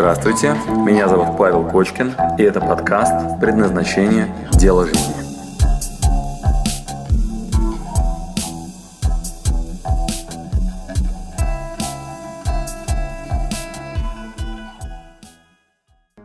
Здравствуйте, меня зовут Павел Кочкин, и это подкаст «Предназначение. Дело жизни».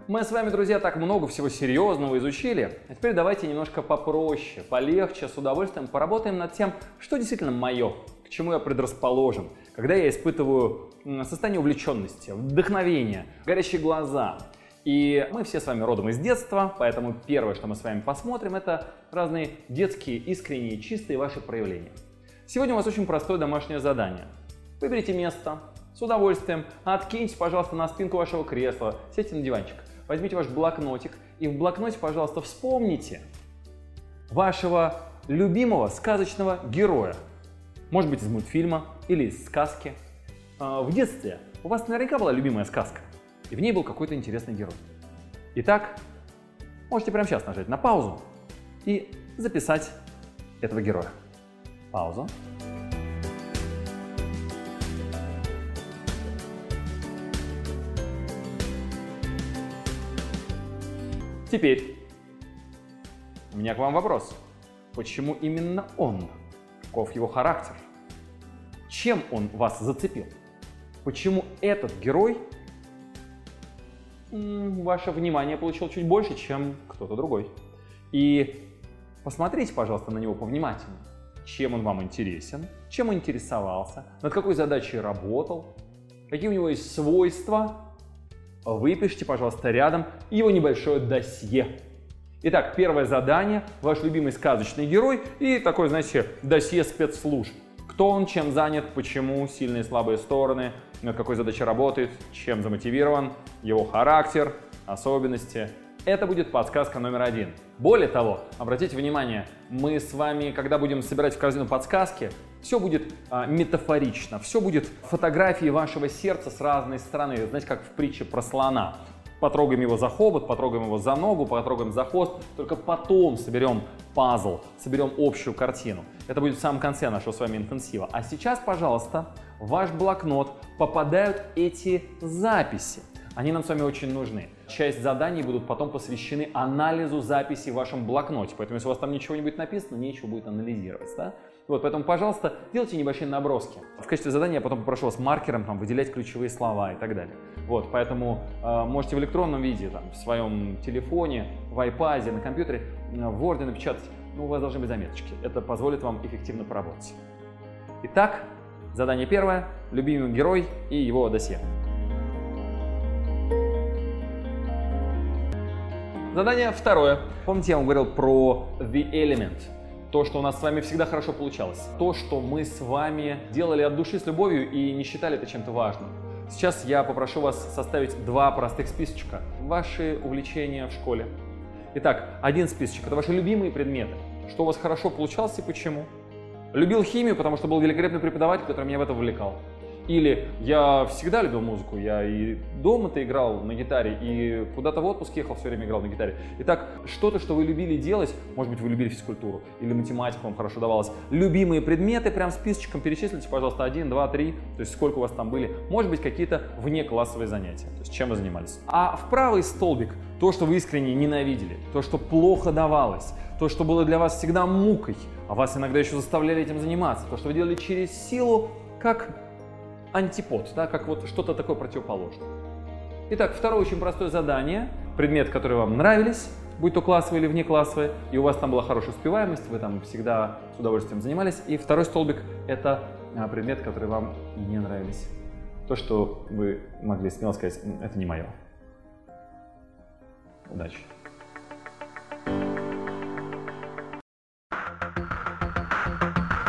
Мы с вами, друзья, так много всего серьезного изучили. А теперь давайте немножко попроще, полегче, с удовольствием поработаем над тем, что действительно мое, к чему я предрасположен, когда я испытываю состояние увлеченности, вдохновения, горящие глаза. И мы все с вами родом из детства, поэтому первое, что мы с вами посмотрим, это разные детские, искренние, чистые ваши проявления. Сегодня у вас очень простое домашнее задание. Выберите место, с удовольствием, откиньте, пожалуйста, на спинку вашего кресла, сядьте на диванчик, возьмите ваш блокнотик и в блокноте, пожалуйста, вспомните вашего любимого сказочного героя. Может быть, из мультфильма или из сказки – а, в детстве у вас наверняка была любимая сказка, и в ней был какой-то интересный герой. Итак, можете прямо сейчас нажать на паузу и записать этого героя. Пауза. Теперь у меня к вам вопрос. Почему именно он? Каков его характер? Чем он вас зацепил? почему этот герой ваше внимание получил чуть больше, чем кто-то другой. И посмотрите, пожалуйста, на него повнимательнее. Чем он вам интересен, чем он интересовался, над какой задачей работал, какие у него есть свойства. Выпишите, пожалуйста, рядом его небольшое досье. Итак, первое задание, ваш любимый сказочный герой и такое, знаете, досье спецслужб. Кто он, чем занят, почему, сильные и слабые стороны, над какой задачей работает, чем замотивирован, его характер, особенности. Это будет подсказка номер один. Более того, обратите внимание, мы с вами, когда будем собирать в корзину подсказки, все будет а, метафорично, все будет фотографии вашего сердца с разной стороны, знаете, как в притче про слона потрогаем его за хобот, потрогаем его за ногу, потрогаем за хвост, только потом соберем пазл, соберем общую картину. Это будет в самом конце нашего с вами интенсива. А сейчас, пожалуйста, в ваш блокнот попадают эти записи. Они нам с вами очень нужны. Часть заданий будут потом посвящены анализу записей в вашем блокноте. Поэтому, если у вас там ничего не будет написано, нечего будет анализировать. Да? Вот, поэтому, пожалуйста, делайте небольшие наброски. В качестве задания я потом попрошу вас маркером там, выделять ключевые слова и так далее. Вот, поэтому э, можете в электронном виде, там, в своем телефоне, в iPad, на компьютере, э, в Word напечатать. Ну, у вас должны быть заметочки. Это позволит вам эффективно поработать. Итак, задание первое. Любимый герой и его досье. Задание второе. Помните, я вам говорил про The Element – то, что у нас с вами всегда хорошо получалось, то, что мы с вами делали от души с любовью и не считали это чем-то важным. Сейчас я попрошу вас составить два простых списочка. Ваши увлечения в школе. Итак, один списочек – это ваши любимые предметы. Что у вас хорошо получалось и почему. Любил химию, потому что был великолепный преподаватель, который меня в это вовлекал. Или я всегда любил музыку, я и дома-то играл на гитаре, и куда-то в отпуск ехал, все время играл на гитаре. Итак, что-то, что вы любили делать, может быть, вы любили физкультуру, или математика вам хорошо давалась. Любимые предметы, прям списочком перечислите, пожалуйста, один, два, три, то есть сколько у вас там были. Может быть, какие-то вне классовые занятия, то есть чем вы занимались. А в правый столбик то, что вы искренне ненавидели, то, что плохо давалось, то, что было для вас всегда мукой, а вас иногда еще заставляли этим заниматься, то, что вы делали через силу, как антипод, да, как вот что-то такое противоположное. Итак, второе очень простое задание. Предмет, который вам нравились, будь то классовый или внеклассовый, и у вас там была хорошая успеваемость, вы там всегда с удовольствием занимались. И второй столбик – это а, предмет, который вам не нравились. То, что вы могли смело сказать, это не мое. Удачи!